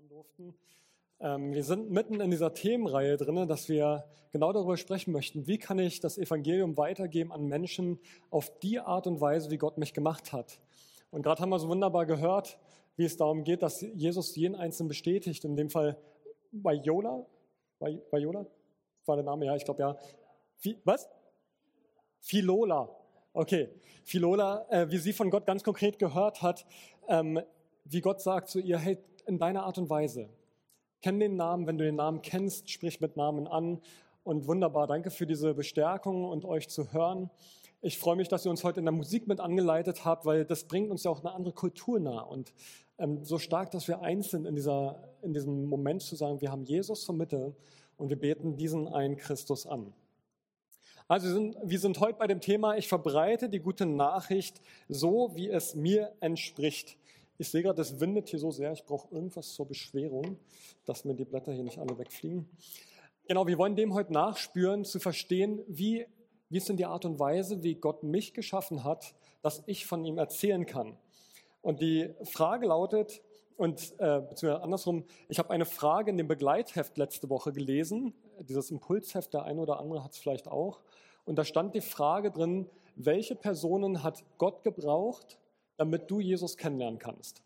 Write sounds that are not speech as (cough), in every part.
hören durften. Ähm, wir sind mitten in dieser Themenreihe drin, dass wir genau darüber sprechen möchten, wie kann ich das Evangelium weitergeben an Menschen auf die Art und Weise, wie Gott mich gemacht hat. Und gerade haben wir so wunderbar gehört, wie es darum geht, dass Jesus jeden Einzelnen bestätigt. In dem Fall bei Jola, bei, bei Jola, war der Name, ja, ich glaube ja. Wie, was? Philola. Okay, Philola, äh, wie sie von Gott ganz konkret gehört hat, ähm, wie Gott sagt zu ihr, hey, in deiner Art und Weise. Kenn den Namen, wenn du den Namen kennst, sprich mit Namen an. Und wunderbar, danke für diese Bestärkung und euch zu hören. Ich freue mich, dass ihr uns heute in der Musik mit angeleitet habt, weil das bringt uns ja auch eine andere Kultur nah. Und ähm, so stark, dass wir eins sind in, dieser, in diesem Moment zu sagen, wir haben Jesus zur Mitte und wir beten diesen einen Christus an. Also wir sind, wir sind heute bei dem Thema, ich verbreite die gute Nachricht so, wie es mir entspricht. Ich sehe gerade, es windet hier so sehr, ich brauche irgendwas zur Beschwerung, dass mir die Blätter hier nicht alle wegfliegen. Genau, wir wollen dem heute nachspüren, zu verstehen, wie, wie ist denn die Art und Weise, wie Gott mich geschaffen hat, dass ich von ihm erzählen kann. Und die Frage lautet, und äh, beziehungsweise andersrum, ich habe eine Frage in dem Begleitheft letzte Woche gelesen, dieses Impulsheft, der eine oder andere hat es vielleicht auch. Und da stand die Frage drin, welche Personen hat Gott gebraucht, damit du Jesus kennenlernen kannst?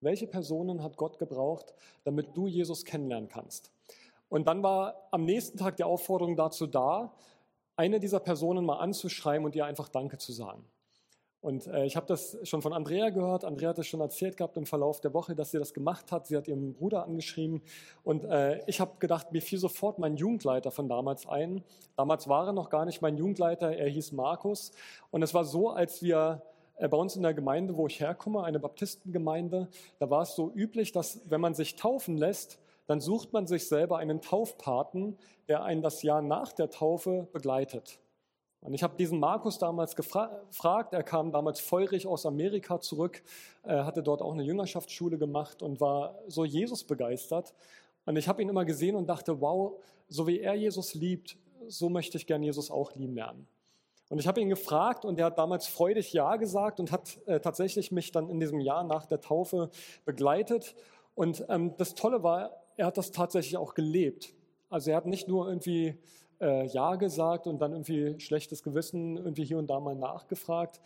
Welche Personen hat Gott gebraucht, damit du Jesus kennenlernen kannst? Und dann war am nächsten Tag die Aufforderung dazu da, eine dieser Personen mal anzuschreiben und ihr einfach Danke zu sagen. Und äh, ich habe das schon von Andrea gehört. Andrea hat es schon erzählt gehabt im Verlauf der Woche, dass sie das gemacht hat. Sie hat ihren Bruder angeschrieben. Und äh, ich habe gedacht, mir fiel sofort mein Jugendleiter von damals ein. Damals war er noch gar nicht mein Jugendleiter, er hieß Markus. Und es war so, als wir bei uns in der Gemeinde, wo ich herkomme, eine Baptistengemeinde, da war es so üblich, dass wenn man sich taufen lässt, dann sucht man sich selber einen Taufpaten, der einen das Jahr nach der Taufe begleitet. Und ich habe diesen Markus damals gefragt, er kam damals feurig aus Amerika zurück, er hatte dort auch eine Jüngerschaftsschule gemacht und war so Jesus begeistert. Und ich habe ihn immer gesehen und dachte, wow, so wie er Jesus liebt, so möchte ich gern Jesus auch lieben lernen. Und ich habe ihn gefragt und er hat damals freudig Ja gesagt und hat äh, tatsächlich mich dann in diesem Jahr nach der Taufe begleitet. Und ähm, das Tolle war, er hat das tatsächlich auch gelebt. Also er hat nicht nur irgendwie äh, Ja gesagt und dann irgendwie schlechtes Gewissen irgendwie hier und da mal nachgefragt,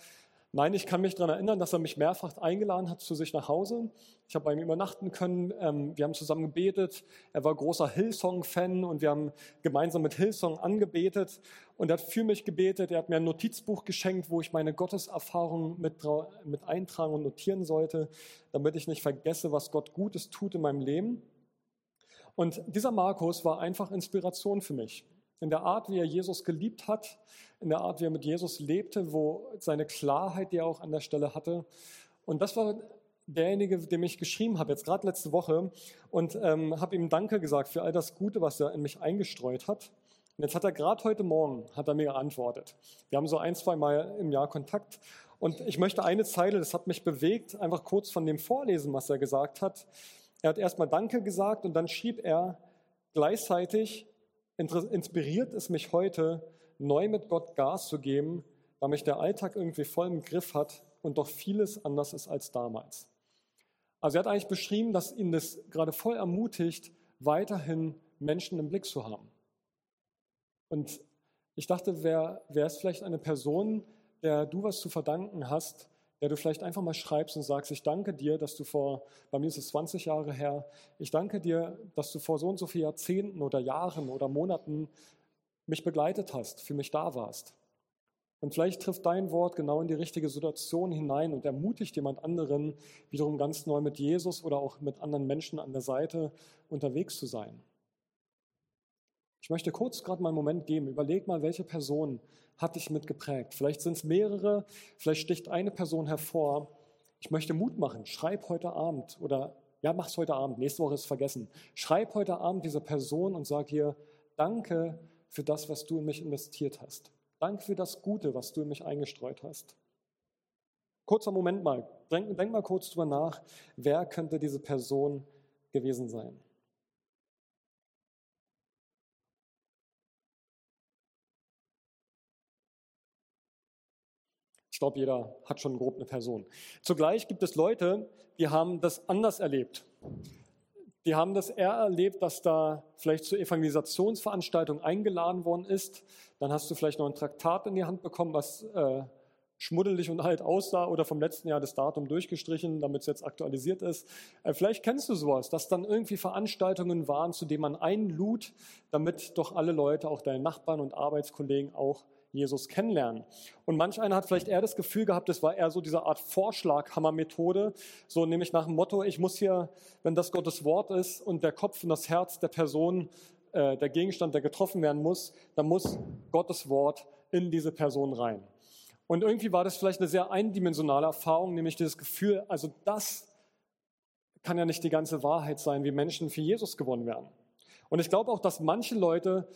Nein, ich kann mich daran erinnern, dass er mich mehrfach eingeladen hat zu sich nach Hause. Ich habe bei ihm übernachten können. Ähm, wir haben zusammen gebetet. Er war großer Hillsong-Fan und wir haben gemeinsam mit Hillsong angebetet. Und er hat für mich gebetet. Er hat mir ein Notizbuch geschenkt, wo ich meine Gotteserfahrungen mit, mit eintragen und notieren sollte, damit ich nicht vergesse, was Gott Gutes tut in meinem Leben. Und dieser Markus war einfach Inspiration für mich in der Art, wie er Jesus geliebt hat, in der Art, wie er mit Jesus lebte, wo seine Klarheit, die er auch an der Stelle hatte. Und das war derjenige, dem ich geschrieben habe, jetzt gerade letzte Woche, und ähm, habe ihm Danke gesagt für all das Gute, was er in mich eingestreut hat. Und jetzt hat er gerade heute Morgen, hat er mir geantwortet. Wir haben so ein, zwei Mal im Jahr Kontakt. Und ich möchte eine Zeile, das hat mich bewegt, einfach kurz von dem vorlesen, was er gesagt hat. Er hat erstmal Danke gesagt und dann schrieb er gleichzeitig, inspiriert es mich heute, neu mit Gott Gas zu geben, weil mich der Alltag irgendwie voll im Griff hat und doch vieles anders ist als damals. Also er hat eigentlich beschrieben, dass ihn das gerade voll ermutigt, weiterhin Menschen im Blick zu haben. Und ich dachte, wer, wer ist vielleicht eine Person, der du was zu verdanken hast, der du vielleicht einfach mal schreibst und sagst, ich danke dir, dass du vor, bei mir ist es 20 Jahre her, ich danke dir, dass du vor so und so vielen Jahrzehnten oder Jahren oder Monaten mich begleitet hast, für mich da warst. Und vielleicht trifft dein Wort genau in die richtige Situation hinein und ermutigt jemand anderen, wiederum ganz neu mit Jesus oder auch mit anderen Menschen an der Seite unterwegs zu sein. Ich möchte kurz gerade mal einen Moment geben. Überleg mal, welche Person hat dich mitgeprägt. Vielleicht sind es mehrere, vielleicht sticht eine Person hervor. Ich möchte Mut machen. Schreib heute Abend oder ja, mach's heute Abend. Nächste Woche ist vergessen. Schreib heute Abend diese Person und sag ihr, danke für das, was du in mich investiert hast. Danke für das Gute, was du in mich eingestreut hast. Kurzer Moment mal. Denk, denk mal kurz drüber nach. Wer könnte diese Person gewesen sein? Ich glaube, jeder hat schon grob eine Person. Zugleich gibt es Leute, die haben das anders erlebt. die haben das eher erlebt, dass da vielleicht zur Evangelisationsveranstaltung eingeladen worden ist. Dann hast du vielleicht noch ein Traktat in die Hand bekommen, was äh, schmuddelig und alt aussah oder vom letzten Jahr das Datum durchgestrichen, damit es jetzt aktualisiert ist. Äh, vielleicht kennst du sowas, dass dann irgendwie Veranstaltungen waren, zu denen man einlud, damit doch alle Leute, auch deine Nachbarn und Arbeitskollegen auch Jesus kennenlernen. Und manch einer hat vielleicht eher das Gefühl gehabt, das war eher so diese Art Vorschlaghammer-Methode, so nämlich nach dem Motto, ich muss hier, wenn das Gottes Wort ist und der Kopf und das Herz der Person, äh, der Gegenstand, der getroffen werden muss, dann muss Gottes Wort in diese Person rein. Und irgendwie war das vielleicht eine sehr eindimensionale Erfahrung, nämlich dieses Gefühl, also das kann ja nicht die ganze Wahrheit sein, wie Menschen für Jesus gewonnen werden. Und ich glaube auch, dass manche Leute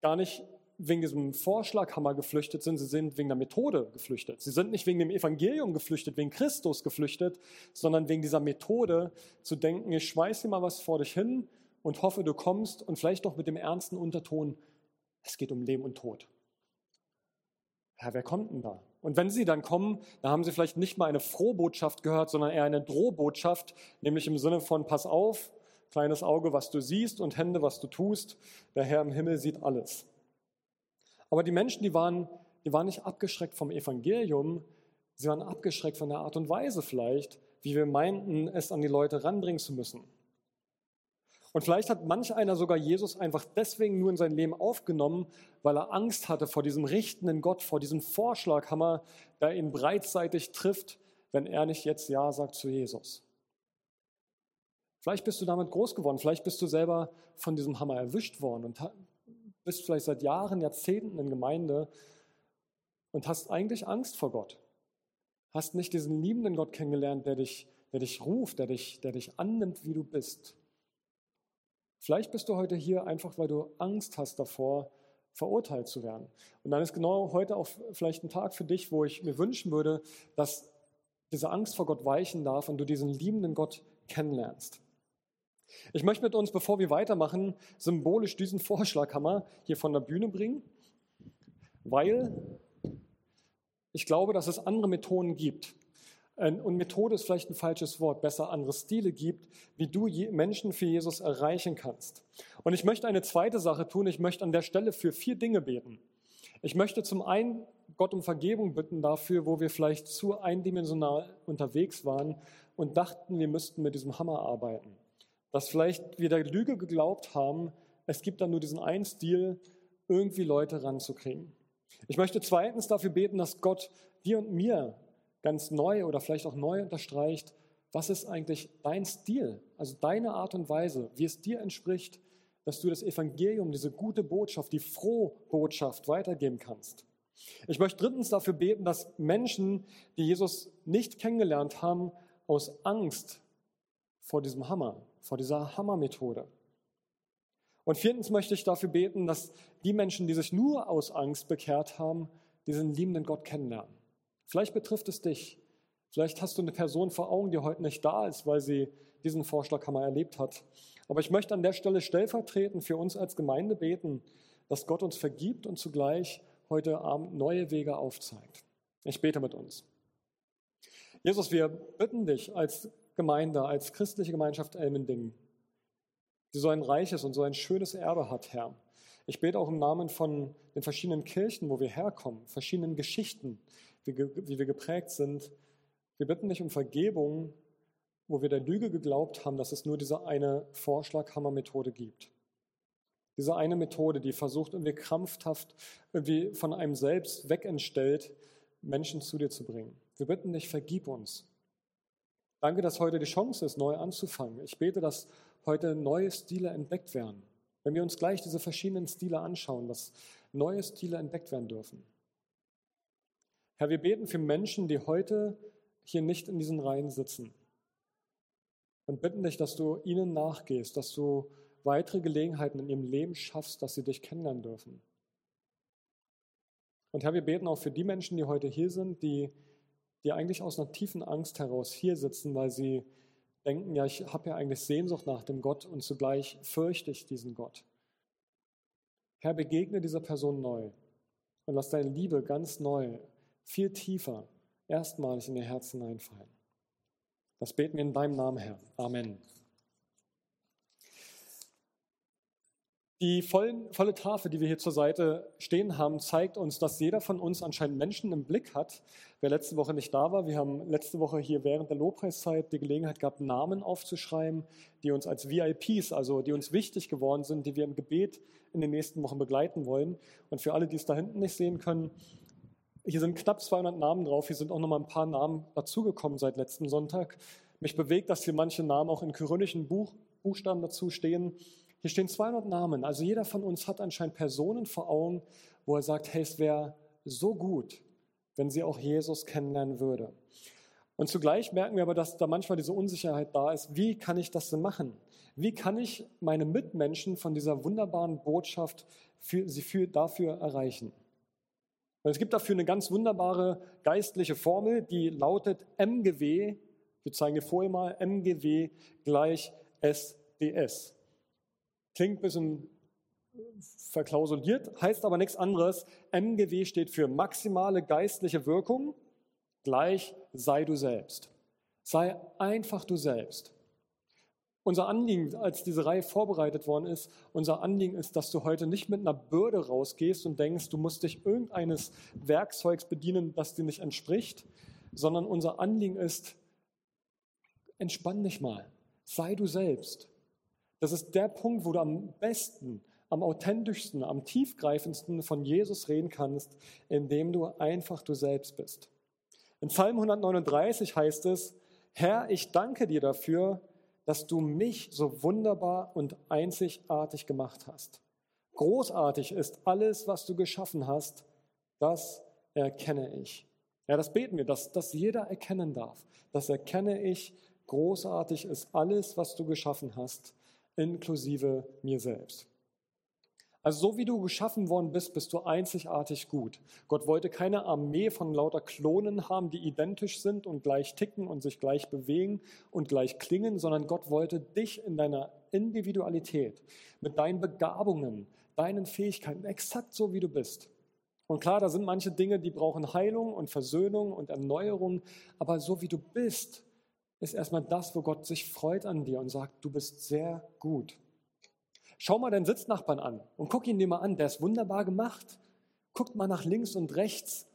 gar nicht wegen diesem Vorschlaghammer geflüchtet sind, sie sind wegen der Methode geflüchtet. Sie sind nicht wegen dem Evangelium geflüchtet, wegen Christus geflüchtet, sondern wegen dieser Methode zu denken, ich schmeiß dir mal was vor dich hin und hoffe, du kommst und vielleicht noch mit dem ernsten Unterton, es geht um Leben und Tod. Herr, wer kommt denn da? Und wenn sie dann kommen, dann haben sie vielleicht nicht mal eine Frohbotschaft gehört, sondern eher eine Drohbotschaft, nämlich im Sinne von, pass auf, kleines Auge, was du siehst und Hände, was du tust. Der Herr im Himmel sieht alles. Aber die Menschen, die waren, die waren nicht abgeschreckt vom Evangelium, sie waren abgeschreckt von der Art und Weise vielleicht, wie wir meinten, es an die Leute ranbringen zu müssen. Und vielleicht hat manch einer sogar Jesus einfach deswegen nur in sein Leben aufgenommen, weil er Angst hatte vor diesem richtenden Gott, vor diesem Vorschlaghammer, der ihn breitseitig trifft, wenn er nicht jetzt Ja sagt zu Jesus. Vielleicht bist du damit groß geworden, vielleicht bist du selber von diesem Hammer erwischt worden und bist vielleicht seit Jahren, Jahrzehnten in Gemeinde und hast eigentlich Angst vor Gott. Hast nicht diesen liebenden Gott kennengelernt, der dich, der dich ruft, der dich, der dich annimmt, wie du bist. Vielleicht bist du heute hier einfach, weil du Angst hast davor, verurteilt zu werden. Und dann ist genau heute auch vielleicht ein Tag für dich, wo ich mir wünschen würde, dass diese Angst vor Gott weichen darf und du diesen liebenden Gott kennenlernst. Ich möchte mit uns, bevor wir weitermachen, symbolisch diesen Vorschlaghammer hier von der Bühne bringen, weil ich glaube, dass es andere Methoden gibt, ähm, und Methode ist vielleicht ein falsches Wort, besser andere Stile gibt, wie du Menschen für Jesus erreichen kannst. Und ich möchte eine zweite Sache tun. Ich möchte an der Stelle für vier Dinge beten. Ich möchte zum einen Gott um Vergebung bitten dafür, wo wir vielleicht zu eindimensional unterwegs waren und dachten, wir müssten mit diesem Hammer arbeiten. Dass vielleicht wir der Lüge geglaubt haben, es gibt dann nur diesen einen Stil, irgendwie Leute ranzukriegen. Ich möchte zweitens dafür beten, dass Gott dir und mir ganz neu oder vielleicht auch neu unterstreicht, was ist eigentlich dein Stil, also deine Art und Weise, wie es dir entspricht, dass du das Evangelium, diese gute Botschaft, die frohe Botschaft weitergeben kannst. Ich möchte drittens dafür beten, dass Menschen, die Jesus nicht kennengelernt haben, aus Angst vor diesem Hammer, vor dieser Hammermethode. Und viertens möchte ich dafür beten, dass die Menschen, die sich nur aus Angst bekehrt haben, diesen liebenden Gott kennenlernen. Vielleicht betrifft es dich. Vielleicht hast du eine Person vor Augen, die heute nicht da ist, weil sie diesen Vorschlaghammer erlebt hat. Aber ich möchte an der Stelle stellvertretend für uns als Gemeinde beten, dass Gott uns vergibt und zugleich heute Abend neue Wege aufzeigt. Ich bete mit uns. Jesus, wir bitten dich als Gemeinde, als christliche Gemeinschaft Elmendingen, die so ein reiches und so ein schönes Erbe hat, Herr. Ich bete auch im Namen von den verschiedenen Kirchen, wo wir herkommen, verschiedenen Geschichten, wie, wir geprägt sind. Wir bitten dich um Vergebung, wo wir der Lüge geglaubt haben, dass es nur diese eine Vorschlaghammer-Methode gibt. Diese eine Methode, die versucht, irgendwie krampfhaft, irgendwie von einem selbst wegentstellt, Menschen zu dir zu bringen. Wir bitten dich, vergib uns. Danke, dass heute die Chance ist, neu anzufangen. Ich bete, dass heute neue Stile entdeckt werden. Wenn wir uns gleich diese verschiedenen Stile anschauen, dass neue Stile entdeckt werden dürfen. Herr, wir beten für Menschen, die heute hier nicht in diesen Reihen sitzen. Und bitten dich, dass du ihnen nachgehst, dass du weitere Gelegenheiten in ihrem Leben schaffst, dass sie dich kennenlernen dürfen. Und Herr, wir beten auch für die Menschen, die heute hier sind, die, die eigentlich aus einer tiefen Angst heraus hier sitzen, weil sie denken, ja, ich habe ja eigentlich Sehnsucht nach dem Gott und zugleich fürchte ich diesen Gott. Herr, begegne dieser Person neu und lass deine Liebe ganz neu viel tiefer erstmalig in ihr Herz hineinfallen. Das beten wir in deinem Namen, Herr. Amen. Die vollen, volle Tafel, die wir hier zur Seite stehen haben, zeigt uns, dass jeder von uns anscheinend Menschen im Blick hat. Wer letzte Woche nicht da war, wir haben letzte Woche hier während der Lobpreiszeit die Gelegenheit gehabt, Namen aufzuschreiben, die uns als VIPs, also die uns wichtig geworden sind, die wir im Gebet in den nächsten Wochen begleiten wollen. Und für alle, die es da hinten nicht sehen können, hier sind knapp 200 Namen drauf. Hier sind auch noch mal ein paar Namen dazugekommen seit letzten Sonntag. Mich bewegt, dass hier manche Namen auch in kyrillischen Buch, Buchstaben dazu stehen. Hier stehen 200 Namen. Also jeder von uns hat anscheinend Personen vor Augen, wo er sagt, hey, es wäre so gut, wenn sie auch Jesus kennenlernen würde. Und zugleich merken wir aber, dass da manchmal diese Unsicherheit da ist. Wie kann ich das denn machen? Wie kann ich meine Mitmenschen von dieser wunderbaren Botschaft für, sie für, dafür erreichen? Und es gibt dafür eine ganz wunderbare geistliche Formel, die lautet MGW. Wir zeigen dir vorher mal MGW gleich SDS. Klingt ein bisschen verklausuliert, heißt aber nichts anderes. MGW steht für maximale geistliche Wirkung gleich sei du selbst. Sei einfach du selbst. Unser Anliegen, als diese Reihe vorbereitet worden ist, unser Anliegen ist, dass du heute nicht mit einer Bürde rausgehst und denkst, du musst dich irgendeines Werkzeugs bedienen, das dir nicht entspricht, sondern unser Anliegen ist, entspann dich mal, sei du selbst. Das ist der Punkt, wo du am besten, am authentischsten, am tiefgreifendsten von Jesus reden kannst, indem du einfach du selbst bist. In Psalm 139 heißt es, Herr, ich danke dir dafür, dass du mich so wunderbar und einzigartig gemacht hast. Großartig ist alles, was du geschaffen hast, das erkenne ich. Ja, das beten wir, dass das jeder erkennen darf. Das erkenne ich. Großartig ist alles, was du geschaffen hast inklusive mir selbst. Also so wie du geschaffen worden bist, bist du einzigartig gut. Gott wollte keine Armee von lauter Klonen haben, die identisch sind und gleich ticken und sich gleich bewegen und gleich klingen, sondern Gott wollte dich in deiner Individualität, mit deinen Begabungen, deinen Fähigkeiten, exakt so wie du bist. Und klar, da sind manche Dinge, die brauchen Heilung und Versöhnung und Erneuerung, aber so wie du bist, ist erstmal das, wo Gott sich freut an dir und sagt, du bist sehr gut. Schau mal deinen Sitznachbarn an und guck ihn dir mal an, der ist wunderbar gemacht. Guckt mal nach links und rechts.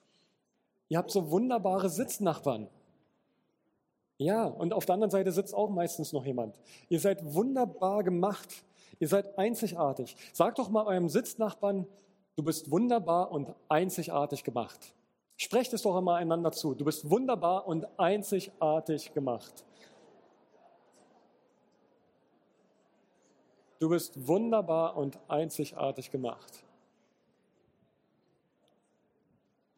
Ihr habt so wunderbare Sitznachbarn. Ja, und auf der anderen Seite sitzt auch meistens noch jemand. Ihr seid wunderbar gemacht. Ihr seid einzigartig. Sagt doch mal eurem Sitznachbarn, du bist wunderbar und einzigartig gemacht. Sprecht es doch einmal einander zu. Du bist wunderbar und einzigartig gemacht. Du bist wunderbar und einzigartig gemacht.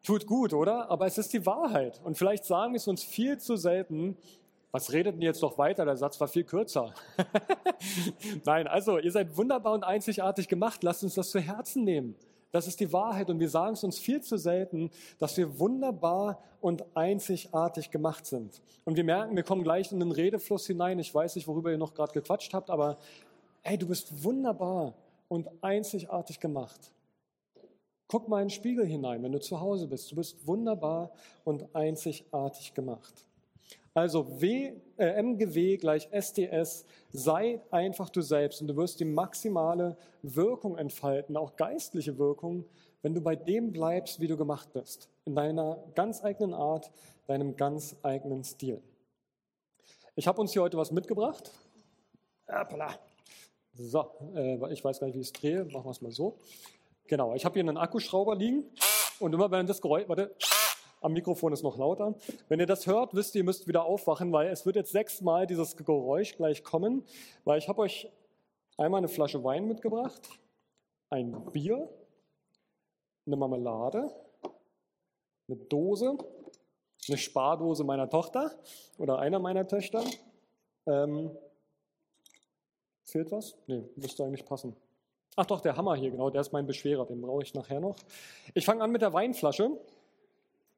Tut gut, oder? Aber es ist die Wahrheit. Und vielleicht sagen wir es uns viel zu selten. Was redet denn jetzt doch weiter? Der Satz war viel kürzer. (laughs) Nein, also ihr seid wunderbar und einzigartig gemacht. Lasst uns das zu Herzen nehmen. Das ist die Wahrheit und wir sagen es uns viel zu selten, dass wir wunderbar und einzigartig gemacht sind. Und wir merken, wir kommen gleich in den Redefluss hinein. Ich weiß nicht, worüber ihr noch gerade gequatscht habt, aber hey, du bist wunderbar und einzigartig gemacht. Guck mal in den Spiegel hinein, wenn du zu Hause bist. Du bist wunderbar und einzigartig gemacht. Also w, äh, MGW gleich SDS, sei einfach du selbst und du wirst die maximale Wirkung entfalten, auch geistliche Wirkung, wenn du bei dem bleibst, wie du gemacht bist, in deiner ganz eigenen Art, deinem ganz eigenen Stil. Ich habe uns hier heute was mitgebracht. Appala. So, äh, ich weiß gar nicht, wie ich es drehe. Machen wir es mal so. Genau, ich habe hier einen Akkuschrauber liegen und immer wenn das Geräusch, warte, am Mikrofon ist noch lauter. Wenn ihr das hört, wisst ihr, ihr müsst wieder aufwachen, weil es wird jetzt sechsmal dieses Geräusch gleich kommen, weil ich habe euch einmal eine Flasche Wein mitgebracht, ein Bier, eine Marmelade, eine Dose, eine Spardose meiner Tochter oder einer meiner Töchter, ähm, Fehlt was? Nee, müsste eigentlich passen. Ach doch, der Hammer hier, genau, der ist mein Beschwerer, den brauche ich nachher noch. Ich fange an mit der Weinflasche.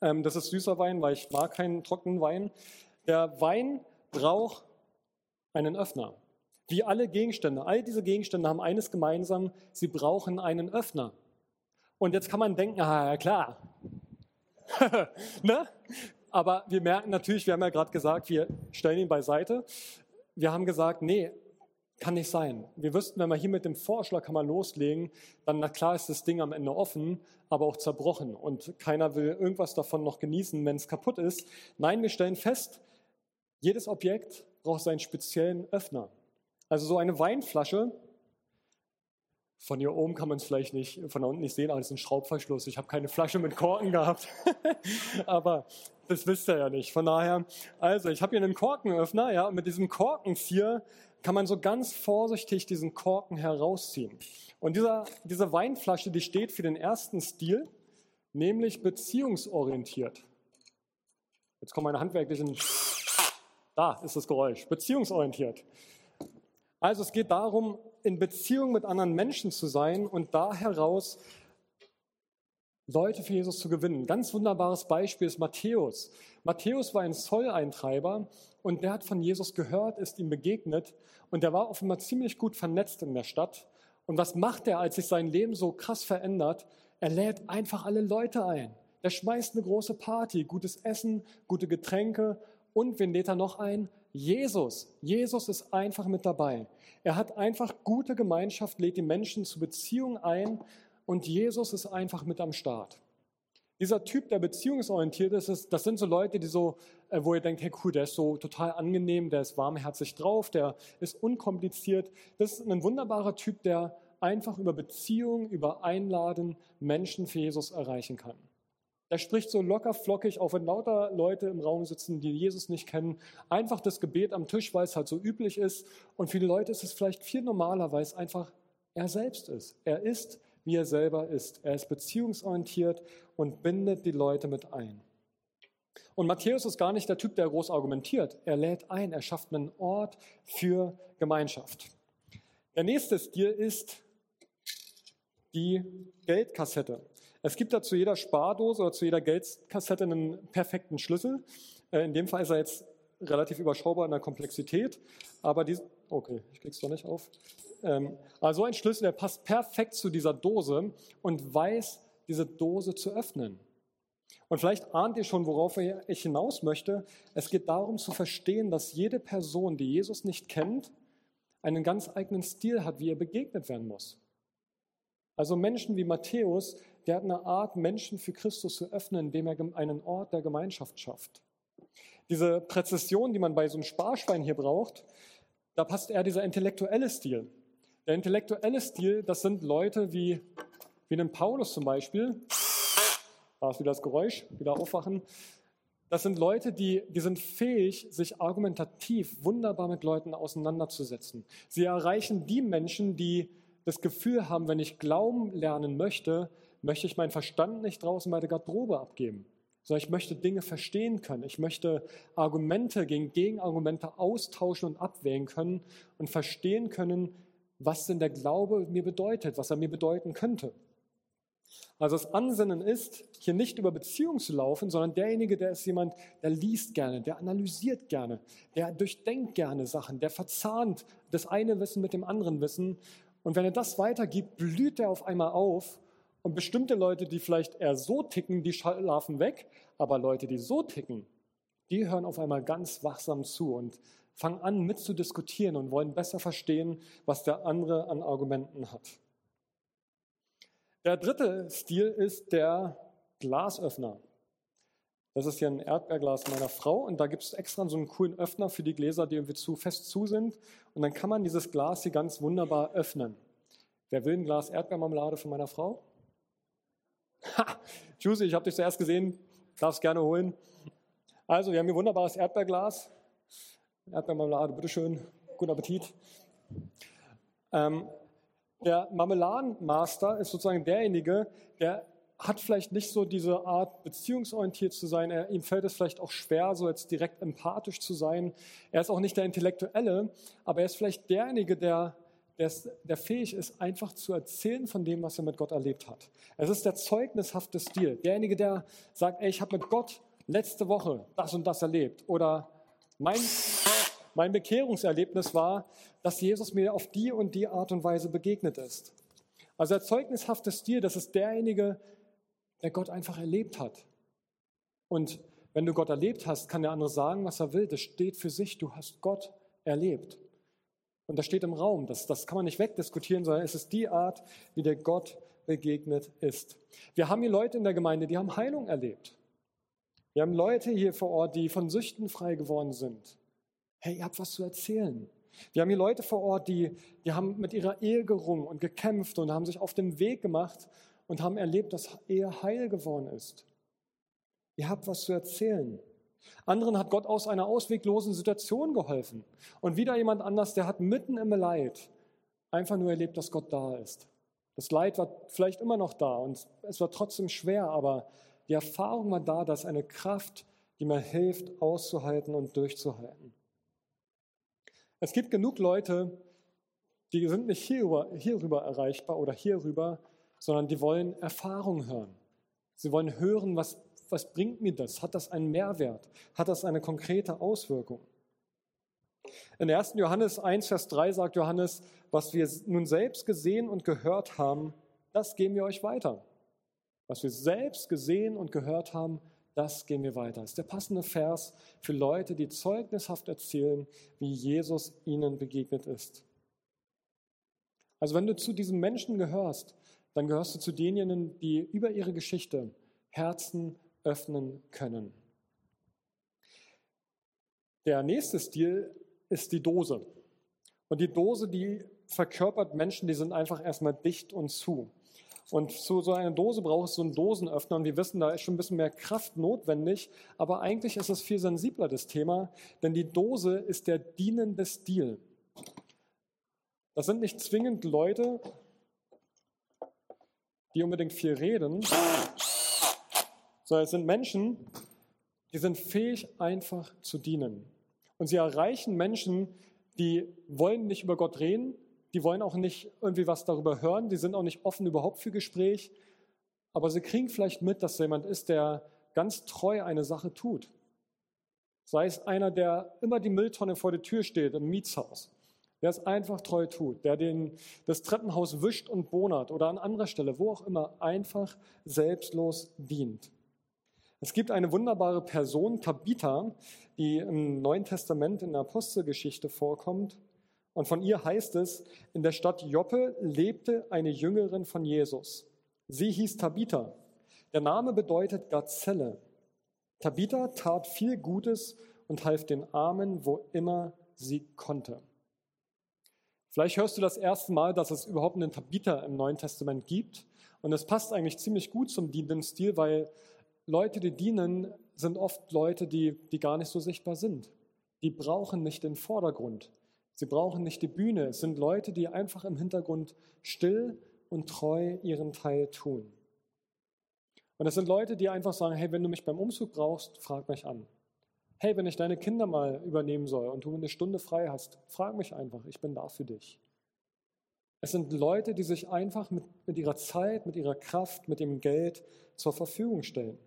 Ähm, das ist süßer Wein, weil ich mag keinen trockenen Wein. Der Wein braucht einen Öffner. Wie alle Gegenstände. All diese Gegenstände haben eines gemeinsam, sie brauchen einen Öffner. Und jetzt kann man denken, ah, ja klar. (laughs) ne? Aber wir merken natürlich, wir haben ja gerade gesagt, wir stellen ihn beiseite. Wir haben gesagt, nee, Kann nicht sein. Wir wüssten, wenn wir hier mit dem Vorschlag kann man loslegen, dann na klar ist das Ding am Ende offen, aber auch zerbrochen und keiner will irgendwas davon noch genießen, wenn es kaputt ist. Nein, wir stellen fest, jedes Objekt braucht seinen speziellen Öffner. Also so eine Weinflasche, von hier oben kann man es vielleicht nicht, von da unten nicht sehen, aber es ist ein Schraubverschluss. Ich habe keine Flasche mit Korken gehabt. (laughs) aber das wisst ihr ja nicht. Von daher, also ich habe hier einen Korkenöffner, ja, und mit diesem Korkenzieher kann man so ganz vorsichtig diesen Korken herausziehen. Und dieser, diese Weinflasche, die steht für den ersten Stil, nämlich beziehungsorientiert. Jetzt kommen meine handwerklichen, da ist das Geräusch, beziehungsorientiert. Also es geht darum, in Beziehung mit anderen Menschen zu sein und da heraus Leute für Jesus zu gewinnen. Ganz wunderbares Beispiel ist Matthäus. Matthäus war ein Zolleintreiber und der hat von Jesus gehört, ist ihm begegnet und der war offenbar ziemlich gut vernetzt in der Stadt. Und was macht er, als sich sein Leben so krass verändert? Er lädt einfach alle Leute ein. Er schmeißt eine große Party, gutes Essen, gute Getränke und wen lädt er noch ein? Jesus. Jesus ist einfach mit dabei. Er hat einfach gute Gemeinschaft, lädt die Menschen zu Beziehungen ein und Jesus ist einfach mit am Start. Dieser Typ, der beziehungsorientiert ist, das sind so Leute, die so, äh, wo ihr denkt, hey cool, der ist so total angenehm, der ist warmherzig drauf, der ist unkompliziert. Das ist ein wunderbarer Typ, der einfach über Beziehungen, über Einladen Menschen für Jesus erreichen kann. Er spricht so locker flockig, auch wenn lauter Leute im Raum sitzen, die Jesus nicht kennen, einfach das Gebet am Tisch, weil es halt so üblich ist. Und viele Leute ist es vielleicht viel normaler, weil es einfach er selbst ist. Er ist, wie er selber ist. Er ist beziehungsorientiert und bindet die Leute mit ein. Und Matthäus ist gar nicht der Typ, der groß argumentiert. Er lädt ein, er schafft einen Ort für Gemeinschaft. Der nächste Stil ist die Geldkassette. Es gibt da zu jeder Spardose oder zu jeder Geldkassette einen perfekten Schlüssel. Äh, in dem Fall ist er jetzt relativ überschaubar in der Komplexität, aber die, okay, ich krieg's doch nicht auf. Ähm, also ein Schlüssel, der passt perfekt zu dieser Dose und weiß, diese Dose zu öffnen. Und vielleicht ahnt ihr schon, worauf ich hinaus möchte. Es geht darum zu verstehen, dass jede Person, die Jesus nicht kennt, einen ganz eigenen Stil hat, wie er begegnet werden muss. Also Menschen wie Matthäus, der hat eine Art, Menschen für Christus zu öffnen, indem er einen Ort der Gemeinschaft schafft. Diese Präzision, die man bei so einem Sparschwein hier braucht, da passt eher dieser intellektuelle Stil. Der intellektuelle Stil, das sind Leute wie, wie einen Paulus zum Beispiel. Da ist wieder das Geräusch, wieder aufwachen. Das sind Leute, die, die sind fähig, sich argumentativ wunderbar mit Leuten auseinanderzusetzen. Sie erreichen die Menschen, die das Gefühl haben, wenn ich glauben lernen möchte, möchte ich meinen Verstand nicht draußen bei der Garderobe abgeben, sondern ich möchte Dinge verstehen können. Ich möchte Argumente gegen Gegenargumente austauschen und abwägen können und verstehen können, was denn der Glaube mir bedeutet, was er mir bedeuten könnte. Also das Ansinnen ist, hier nicht über Beziehungen zu laufen, sondern derjenige, der ist jemand, der liest gerne, der analysiert gerne, der durchdenkt gerne Sachen, der verzahnt das eine Wissen mit dem anderen Wissen und wenn er das weitergibt, blüht er auf einmal auf. Und bestimmte Leute, die vielleicht eher so ticken, die schlafen weg. Aber Leute, die so ticken, die hören auf einmal ganz wachsam zu und fangen an mitzudiskutieren und wollen besser verstehen, was der andere an Argumenten hat. Der dritte Stil ist der Glasöffner. Das ist hier ein Erdbeerglas meiner Frau und da gibt es extra so einen coolen Öffner für die Gläser, die irgendwie zu fest zu sind. Und dann kann man dieses Glas hier ganz wunderbar öffnen. Wer will ein Glas Erdbeermarmelade von meiner Frau? Ha! Juicy, ich habe dich zuerst gesehen, darfst gerne holen. Also, wir haben hier wunderbares Erdbeerglas. Erdbeermarmelade, bitteschön, guten Appetit. Ähm, der Marmeladenmaster ist sozusagen derjenige, der hat vielleicht nicht so diese Art, beziehungsorientiert zu sein. Er, ihm fällt es vielleicht auch schwer, so jetzt direkt empathisch zu sein. Er ist auch nicht der Intellektuelle, aber er ist vielleicht derjenige, der, der, der fähig ist, einfach zu erzählen von dem, was er mit Gott erlebt hat. Es ist der zeugnishafte Stil. Derjenige, der sagt, ey, ich habe mit Gott letzte Woche das und das erlebt. Oder mein, mein Bekehrungserlebnis war, dass Jesus mir auf die und die Art und Weise begegnet ist. Also der zeugnishafte Stil, das ist derjenige, der Gott einfach erlebt hat. Und wenn du Gott erlebt hast, kann der andere sagen, was er will. Das steht für sich. Du hast Gott erlebt. Und das steht im Raum. Das, das kann man nicht wegdiskutieren, sondern es ist die Art, wie der Gott begegnet ist. Wir haben hier Leute in der Gemeinde, die haben Heilung erlebt. Wir haben Leute hier vor Ort, die von Süchten frei geworden sind. Hey, ihr habt was zu erzählen. Wir haben hier Leute vor Ort, die, die haben mit ihrer Ehe gerungen und gekämpft und haben sich auf den Weg gemacht und haben erlebt, dass Ehe heil geworden ist. Ihr habt was zu erzählen. Anderen hat Gott aus einer ausweglosen Situation geholfen. Und wieder jemand anders, der hat mitten im Leid einfach nur erlebt, dass Gott da ist. Das Leid war vielleicht immer noch da und es war trotzdem schwer, aber die Erfahrung war da, dass eine Kraft, die mir hilft, auszuhalten und durchzuhalten. Es gibt genug Leute, die sind nicht hierüber, hierüber erreichbar oder hierüber, sondern die wollen Erfahrung hören. Sie wollen hören, was, was bringt mir das? Hat das einen Mehrwert? Hat das eine konkrete Auswirkung? In 1. Johannes 1, Vers 3 sagt Johannes, was wir nun selbst gesehen und gehört haben, das geben wir euch weiter. Was wir selbst gesehen und gehört haben, das gehen wir weiter. Das ist der passende Vers für Leute, die zeugnishaft erzählen, wie Jesus ihnen begegnet ist. Also wenn du zu diesen Menschen gehörst, dann gehörst du zu denjenigen, die über ihre Geschichte Herzen öffnen können. Der nächste Stil ist die Dose. Und die Dose, die verkörpert Menschen, die sind einfach erstmal dicht und zu. Und zu so einer Dose braucht es so einen Dosenöffner. Und wir wissen, da ist schon ein bisschen mehr Kraft notwendig. Aber eigentlich ist es viel sensibler, das Thema. Denn die Dose ist der dienende Stil. Das sind nicht zwingend Leute, die unbedingt viel reden, sondern es sind Menschen, die sind fähig, einfach zu dienen. Und sie erreichen Menschen, die wollen nicht über Gott reden, die wollen auch nicht irgendwie was darüber hören, die sind auch nicht offen überhaupt für Gespräch, aber sie kriegen vielleicht mit, dass jemand ist, der ganz treu eine Sache tut. Sei es einer, der immer die Mülltonne vor der Tür steht im Mietshaus, der es einfach treu tut, der den, das Treppenhaus wischt und bonert oder an anderer Stelle, wo auch immer, einfach selbstlos dient. Es gibt eine wunderbare Person, Tabitha, die im Neuen Testament in der Apostelgeschichte vorkommt. Und von ihr heißt es, in der Stadt Joppe lebte eine Jüngerin von Jesus. Sie hieß Tabitha. Der Name bedeutet Gazelle. Tabitha tat viel Gutes und half den Armen, wo immer sie konnte. Vielleicht hörst du das erste Mal, dass es überhaupt einen Tabitha im Neuen Testament gibt. Und es passt eigentlich ziemlich gut zum dienenden Stil, weil Leute, die dienen, sind oft Leute, die, die gar nicht so sichtbar sind. Die brauchen nicht den Vordergrund. Sie brauchen nicht die Bühne. Es sind Leute, die einfach im Hintergrund still und treu ihren Teil tun. Und es sind Leute, die einfach sagen, hey, wenn du mich beim Umzug brauchst, frag mich an. Hey, wenn ich deine Kinder mal übernehmen soll und du eine Stunde frei hast, frag mich einfach, ich bin da für dich. Es sind Leute, die sich einfach mit, mit ihrer Zeit, mit ihrer Kraft, mit dem Geld zur Verfügung stellen.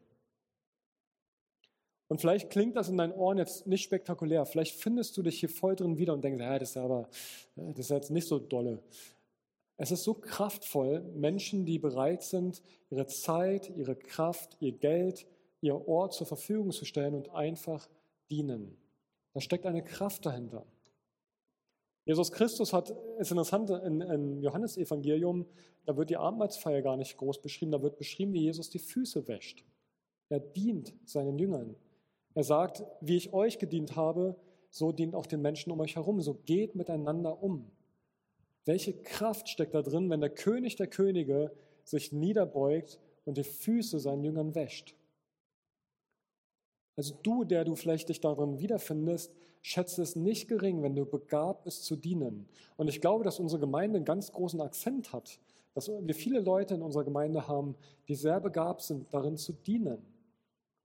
Und vielleicht klingt das in deinen Ohren jetzt nicht spektakulär. Vielleicht findest du dich hier voll drin wieder und denkst, ja, das ist aber, das ist jetzt nicht so dolle. Es ist so kraftvoll, Menschen, die bereit sind, ihre Zeit, ihre Kraft, ihr Geld, ihr Ort zur Verfügung zu stellen und einfach dienen. Da steckt eine Kraft dahinter. Jesus Christus hat, ist interessant, in, in Johannesevangelium, da wird die Abendmahlsfeier gar nicht groß beschrieben, da wird beschrieben, wie Jesus die Füße wäscht. Er dient seinen Jüngern. Er sagt, wie ich euch gedient habe, so dient auch den Menschen um euch herum. So geht miteinander um. Welche Kraft steckt da drin, wenn der König der Könige sich niederbeugt und die Füße seinen Jüngern wäscht? Also du, der du vielleicht dich darin wiederfindest, schätze es nicht gering, wenn du begabt bist zu dienen. Und ich glaube, dass unsere Gemeinde einen ganz großen Akzent hat, dass wir viele Leute in unserer Gemeinde haben, die sehr begabt sind, darin zu dienen.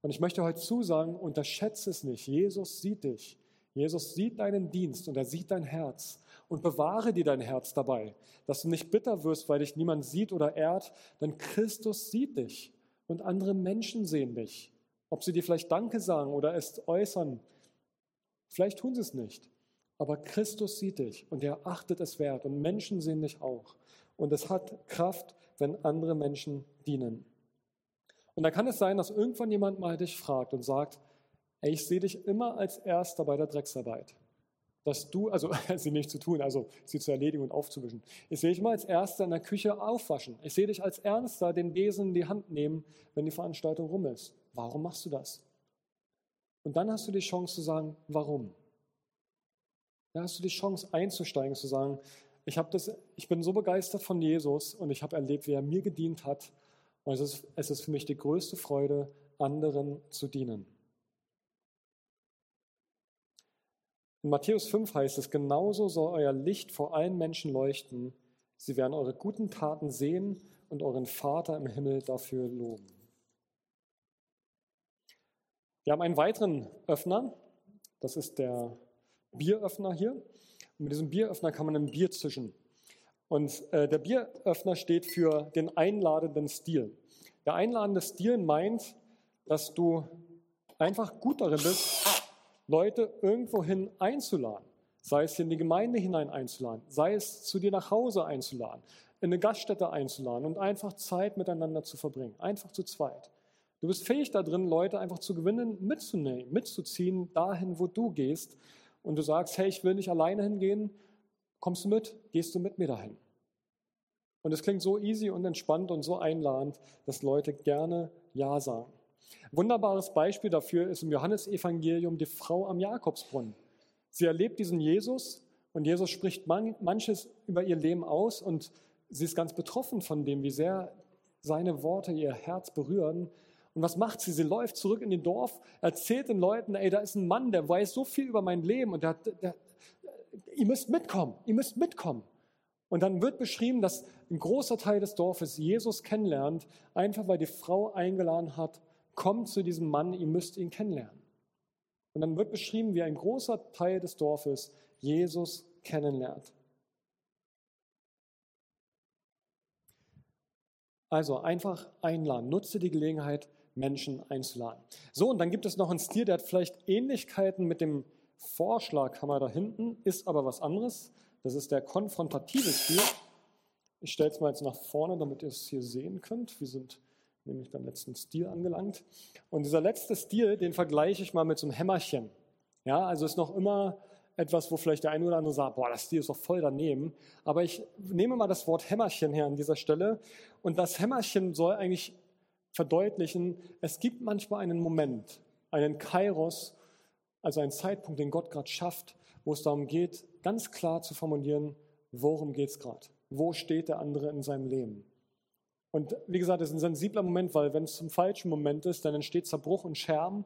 Und ich möchte heute zusagen, unterschätze es nicht. Jesus sieht dich. Jesus sieht deinen Dienst und er sieht dein Herz. Und bewahre dir dein Herz dabei, dass du nicht bitter wirst, weil dich niemand sieht oder ehrt, denn Christus sieht dich und andere Menschen sehen dich. Ob sie dir vielleicht Danke sagen oder es äußern, vielleicht tun sie es nicht. Aber Christus sieht dich und er achtet es wert und Menschen sehen dich auch. Und es hat Kraft, wenn andere Menschen dienen. Und da kann es sein, dass irgendwann jemand mal dich fragt und sagt, ey, ich sehe dich immer als Erster bei der Drecksarbeit. dass du, also (laughs) sie nicht zu tun, also sie zu erledigen und aufzuwischen. Ich sehe dich mal als Erster in der Küche aufwaschen. Ich sehe dich als Erster den Besen in die Hand nehmen, wenn die Veranstaltung rum ist. Warum machst du das? Und dann hast du die Chance zu sagen, warum? Dann hast du die Chance einzusteigen, zu sagen, ich, das, ich bin so begeistert von Jesus und ich habe erlebt, wie er mir gedient hat. Und es ist, es ist für mich die größte Freude, anderen zu dienen. In Matthäus 5 heißt es, genauso soll euer Licht vor allen Menschen leuchten. Sie werden eure guten Taten sehen und euren Vater im Himmel dafür loben. Wir haben einen weiteren Öffner. Das ist der Bieröffner hier. Und mit diesem Bieröffner kann man ein Bier zischen. Und äh, der Bieröffner steht für den einladenden Stil. Der einladende Stil meint, dass du einfach gut darin bist, Leute irgendwohin einzuladen. Sei es in die Gemeinde hinein einzuladen, sei es zu dir nach Hause einzuladen, in eine Gaststätte einzuladen und einfach Zeit miteinander zu verbringen. Einfach zu zweit. Du bist fähig darin, Leute einfach zu gewinnen, mitzunehmen, mitzuziehen, dahin, wo du gehst. Und du sagst, hey, ich will nicht alleine hingehen, kommst du mit, gehst du mit mir dahin. Und es klingt so easy und entspannt und so einladend, dass Leute gerne Ja sagen. Wunderbares Beispiel dafür ist im Johannesevangelium die Frau am Jakobsbrunnen. Sie erlebt diesen Jesus und Jesus spricht manches über ihr Leben aus und sie ist ganz betroffen von dem, wie sehr seine Worte ihr Herz berühren. Und was macht sie? Sie läuft zurück in den Dorf, erzählt den Leuten, ey, da ist ein Mann, der weiß so viel über mein Leben und der, der, ihr müsst mitkommen, ihr müsst mitkommen. Und dann wird beschrieben, dass ein großer Teil des Dorfes Jesus kennenlernt, einfach weil die Frau eingeladen hat, kommt zu diesem Mann, ihr müsst ihn kennenlernen. Und dann wird beschrieben, wie ein großer Teil des Dorfes Jesus kennenlernt. Also einfach einladen. Nutze die Gelegenheit, Menschen einzuladen. So, und dann gibt es noch einen Stil, der hat vielleicht Ähnlichkeiten mit dem Vorschlaghammer da hinten, ist aber was anderes. Das ist der konfrontative Stil. Ich stelle es mal jetzt nach vorne, damit ihr es hier sehen könnt. Wir sind nämlich beim letzten Stil angelangt. Und dieser letzte Stil, den vergleiche ich mal mit so einem Hämmerchen. Ja, also ist noch immer etwas, wo vielleicht der eine oder andere sagt, boah, das Stil ist doch voll daneben. Aber ich nehme mal das Wort Hämmerchen her an dieser Stelle. Und das Hämmerchen soll eigentlich verdeutlichen, es gibt manchmal einen Moment, einen Kairos, also einen Zeitpunkt, den Gott gerade schafft, wo es darum geht, ganz klar zu formulieren, worum geht es gerade? Wo steht der andere in seinem Leben? Und wie gesagt, es ist ein sensibler Moment, weil wenn es zum falschen Moment ist, dann entsteht Zerbruch und Scherben.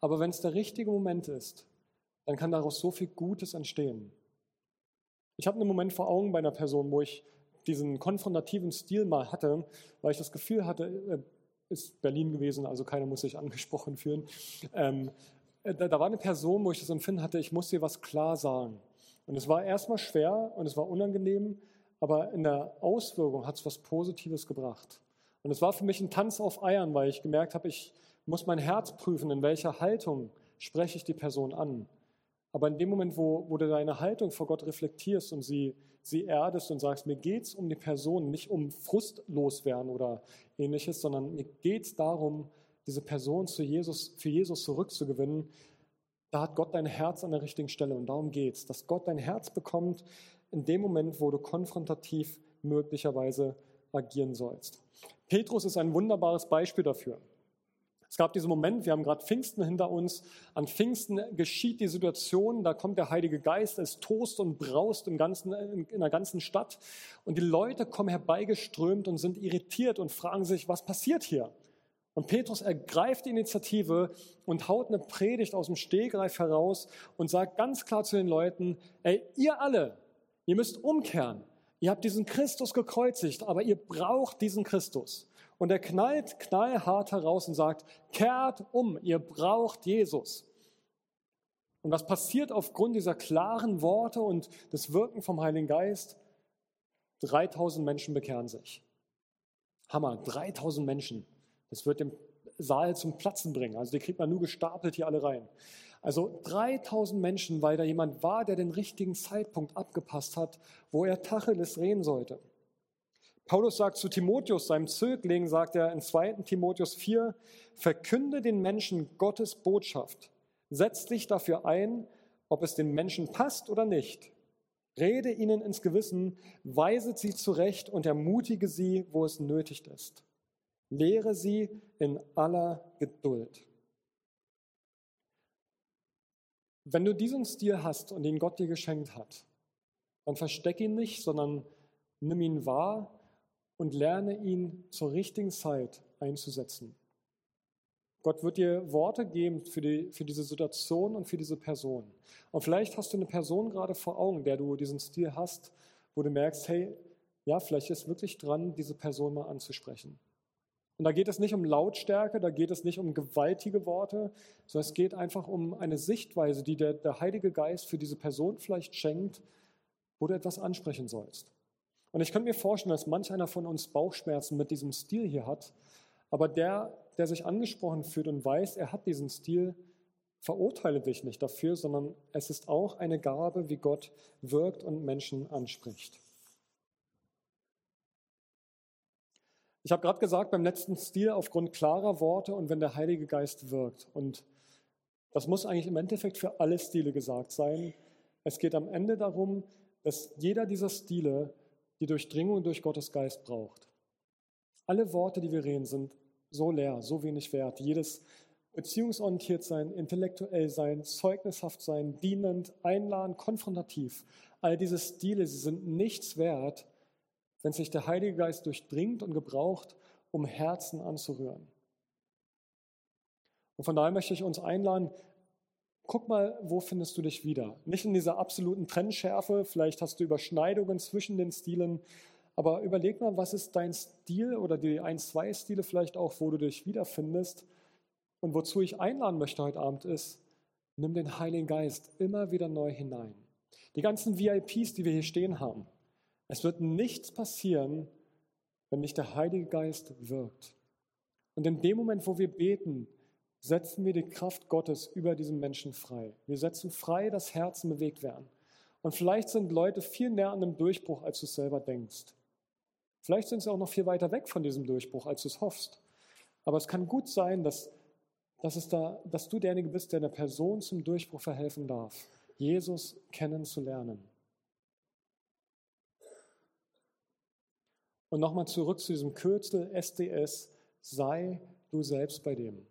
Aber wenn es der richtige Moment ist, dann kann daraus so viel Gutes entstehen. Ich habe einen Moment vor Augen bei einer Person, wo ich diesen konfrontativen Stil mal hatte, weil ich das Gefühl hatte, äh, ist Berlin gewesen, also keiner muss sich angesprochen fühlen. Ähm, äh, da, da war eine Person, wo ich das Empfinden hatte, ich muss ihr was klar sagen. Und es war erstmal schwer und es war unangenehm, aber in der Auswirkung hat es was Positives gebracht. Und es war für mich ein Tanz auf Eiern, weil ich gemerkt habe, ich muss mein Herz prüfen, in welcher Haltung spreche ich die Person an. Aber in dem Moment, wo, wo du deine Haltung vor Gott reflektierst und sie, sie erdest und sagst, mir geht es um die Person, nicht um frustlos werden oder ähnliches, sondern mir geht es darum, diese Person zu Jesus, für Jesus zurückzugewinnen, da hat Gott dein Herz an der richtigen Stelle und darum geht es, dass Gott dein Herz bekommt, in dem Moment, wo du konfrontativ möglicherweise agieren sollst. Petrus ist ein wunderbares Beispiel dafür. Es gab diesen Moment, wir haben gerade Pfingsten hinter uns. An Pfingsten geschieht die Situation, da kommt der Heilige Geist, es tost und braust im ganzen, in der ganzen Stadt. Und die Leute kommen herbeigeströmt und sind irritiert und fragen sich, was passiert hier? Und Petrus ergreift die Initiative und haut eine Predigt aus dem Stegreif heraus und sagt ganz klar zu den Leuten, ey, ihr alle, Ihr müsst umkehren. Ihr habt diesen Christus gekreuzigt, aber ihr braucht diesen Christus. Und er knallt knallhart heraus und sagt, kehrt um, ihr braucht Jesus. Und was passiert aufgrund dieser klaren Worte und des Wirken vom Heiligen Geist? 3000 Menschen bekehren sich. Hammer, 3000 Menschen. Das wird den Saal zum Platzen bringen. Also die kriegt man nur gestapelt hier alle rein. Also 3000 Menschen, weil da jemand war, der den richtigen Zeitpunkt abgepasst hat, wo er Tacheles reden sollte. Paulus sagt zu Timotheus, seinem Zögling, sagt er in 2. Timotheus 4, verkünde den Menschen Gottes Botschaft, setz dich dafür ein ob es den Menschen passt oder nicht. Rede ihnen ins Gewissen, weise sie zurecht und ermutige sie, wo es nötig ist. Lehre sie in aller Geduld. Wenn du diesen Stil hast und den Gott dir geschenkt hat, dann versteck ihn nicht, sondern nimm ihn wahr und lerne ihn zur richtigen Zeit einzusetzen. Gott wird dir Worte geben für, die, für diese Situation und für diese Person. Und vielleicht hast du eine Person gerade vor Augen, der du diesen Stil hast, wo du merkst, hey, ja, vielleicht ist wirklich dran, diese Person mal anzusprechen. Und da geht es nicht um Lautstärke, da geht es nicht um gewaltige Worte, sondern es geht einfach um eine Sichtweise, die der, der Heilige Geist für diese Person vielleicht schenkt, wo du etwas ansprechen sollst. Und ich könnte mir vorstellen, dass manch einer von uns Bauchschmerzen mit diesem Stil hier hat, aber der, der sich angesprochen fühlt und weiß, er hat diesen Stil, verurteile dich nicht dafür, sondern es ist auch eine Gabe, wie Gott wirkt und Menschen anspricht. Ich habe gerade gesagt, beim letzten Stil aufgrund klarer Worte und wenn der Heilige Geist wirkt. Und das muss eigentlich im Endeffekt für alle Stile gesagt sein. Es geht am Ende darum, dass jeder dieser Stile die Durchdringung durch Gottes Geist braucht. Alle Worte, die wir reden, sind so leer, so wenig wert. Jedes beziehungsorientiert sein, intellektuell sein, zeugnishaft sein, dienend, einladend, konfrontativ. All diese Stile, sie sind nichts wert, wenn sich der Heilige Geist durchdringt und gebraucht, um Herzen anzurühren. Und von daher möchte ich uns einladen, guck mal, wo findest du dich wieder? Nicht in dieser absoluten Trennschärfe, vielleicht hast du Überschneidungen zwischen den Stilen, aber überleg mal, was ist dein Stil oder die ein, zwei Stile vielleicht auch, wo du dich wiederfindest. Und wozu ich einladen möchte heute Abend ist, nimm den Heiligen Geist immer wieder neu hinein. Die ganzen VIPs, die wir hier stehen haben. Es wird nichts passieren, wenn nicht der Heilige Geist wirkt. Und in dem Moment, wo wir beten, setzen wir die Kraft Gottes über diesen Menschen frei. Wir setzen frei, dass Herzen bewegt werden. Und vielleicht sind Leute viel näher an einem Durchbruch, als du es selber denkst. Vielleicht sind sie auch noch viel weiter weg von diesem Durchbruch, als du es hoffst. Aber es kann gut sein, dass, dass, es da, dass du derjenige bist, der einer Person zum Durchbruch verhelfen darf, Jesus kennenzulernen. Und nochmal zurück zu diesem Kürzel SDS, sei du selbst bei dem.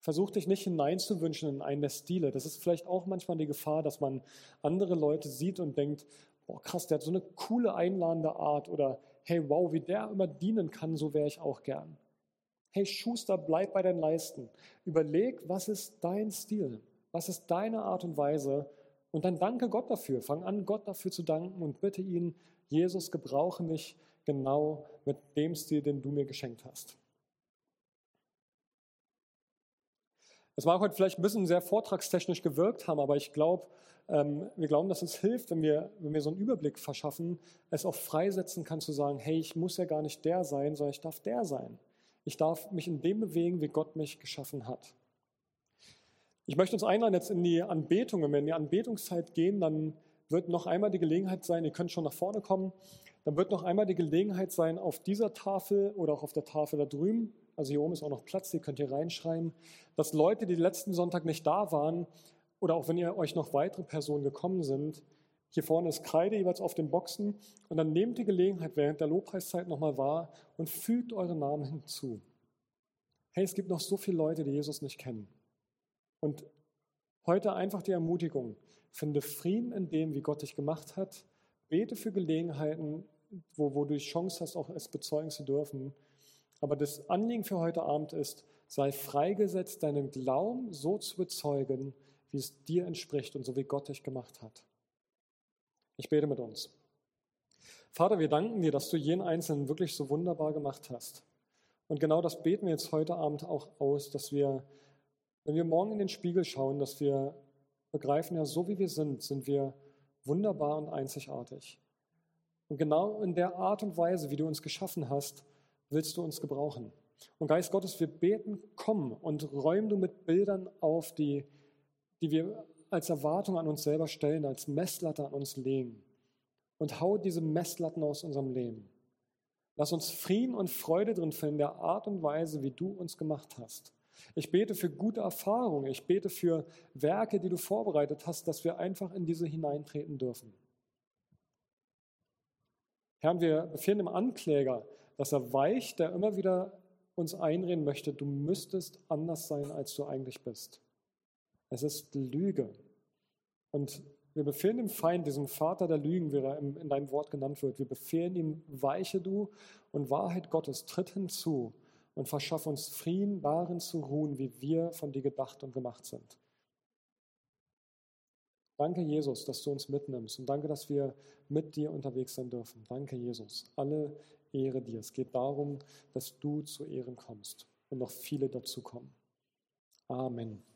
Versuch dich nicht hineinzuwünschen in einen der Stile. Das ist vielleicht auch manchmal die Gefahr, dass man andere Leute sieht und denkt, boah krass, der hat so eine coole einladende Art oder hey wow, wie der immer dienen kann, so wäre ich auch gern. Hey Schuster, bleib bei deinen Leisten. Überleg, was ist dein Stil? Was ist deine Art und Weise? Und dann danke Gott dafür. Fang an, Gott dafür zu danken und bitte ihn, Jesus, gebrauche mich genau mit dem Stil, den du mir geschenkt hast. Es mag heute vielleicht ein bisschen sehr vortragstechnisch gewirkt haben, aber ich glaube, ähm, wir glauben, dass es hilft, wenn wir, wenn wir so einen Überblick verschaffen, es auch freisetzen kann zu sagen, hey, ich muss ja gar nicht der sein, sondern ich darf der sein. Ich darf mich in dem bewegen, wie Gott mich geschaffen hat. Ich möchte uns einladen, jetzt in die Anbetung. Wenn wir in die Anbetungszeit gehen, dann wird noch einmal die Gelegenheit sein, ihr könnt schon nach vorne kommen, dann wird noch einmal die Gelegenheit sein, auf dieser Tafel oder auch auf der Tafel da drüben also hier oben ist auch noch Platz, hier könnt ihr reinschreiben, dass Leute, die letzten Sonntag nicht da waren, oder auch wenn ihr euch noch weitere Personen gekommen sind, hier vorne ist Kreide jeweils auf den Boxen und dann nehmt die Gelegenheit während der Lobpreiszeit nochmal wahr und fügt eure Namen hinzu. Hey, es gibt noch so viele Leute, die Jesus nicht kennen. Und heute einfach die Ermutigung, finde Frieden in dem, wie Gott dich gemacht hat. Bete für Gelegenheiten, wo, wo du die Chance hast, auch es bezeugen zu dürfen. Aber das Anliegen für heute Abend ist, sei freigesetzt, deinen Glauben so zu bezeugen, wie es dir entspricht und so wie Gott dich gemacht hat. Ich bete mit uns. Vater, wir danken dir, dass du jeden Einzelnen wirklich so wunderbar gemacht hast. Und genau das beten wir jetzt heute Abend auch aus, dass wir, wenn wir morgen in den Spiegel schauen, dass wir begreifen, ja, so wie wir sind, sind wir wunderbar und einzigartig. Und genau in der Art und Weise, wie du uns geschaffen hast, willst du uns gebrauchen. Und Geist Gottes, wir beten, komm und räum du mit Bildern auf, die, die wir als Erwartung an uns selber stellen, als Messlatte an uns legen. Und hau diese Messlatten aus unserem Leben. Lass uns Frieden und Freude drin finden, in der Art und Weise, wie du uns gemacht hast. Ich bete für gute Erfahrungen. Ich bete für Werke, die du vorbereitet hast, dass wir einfach in diese hineintreten dürfen. Herr, wir befehlen dem Ankläger, dass er weicht, der immer wieder uns einreden möchte, du müsstest anders sein, als du eigentlich bist. Es ist Lüge. Und wir befehlen dem Feind, diesem Vater der Lügen, wie er in deinem Wort genannt wird, wir befehlen ihm, weiche du und Wahrheit Gottes, tritt hinzu und verschaff uns Frieden, darin zu ruhen, wie wir von dir gedacht und gemacht sind. Danke, Jesus, dass du uns mitnimmst und danke, dass wir mit dir unterwegs sein dürfen. Danke, Jesus. Alle Ehre dir. Es geht darum, dass du zu Ehren kommst und noch viele dazu kommen. Amen.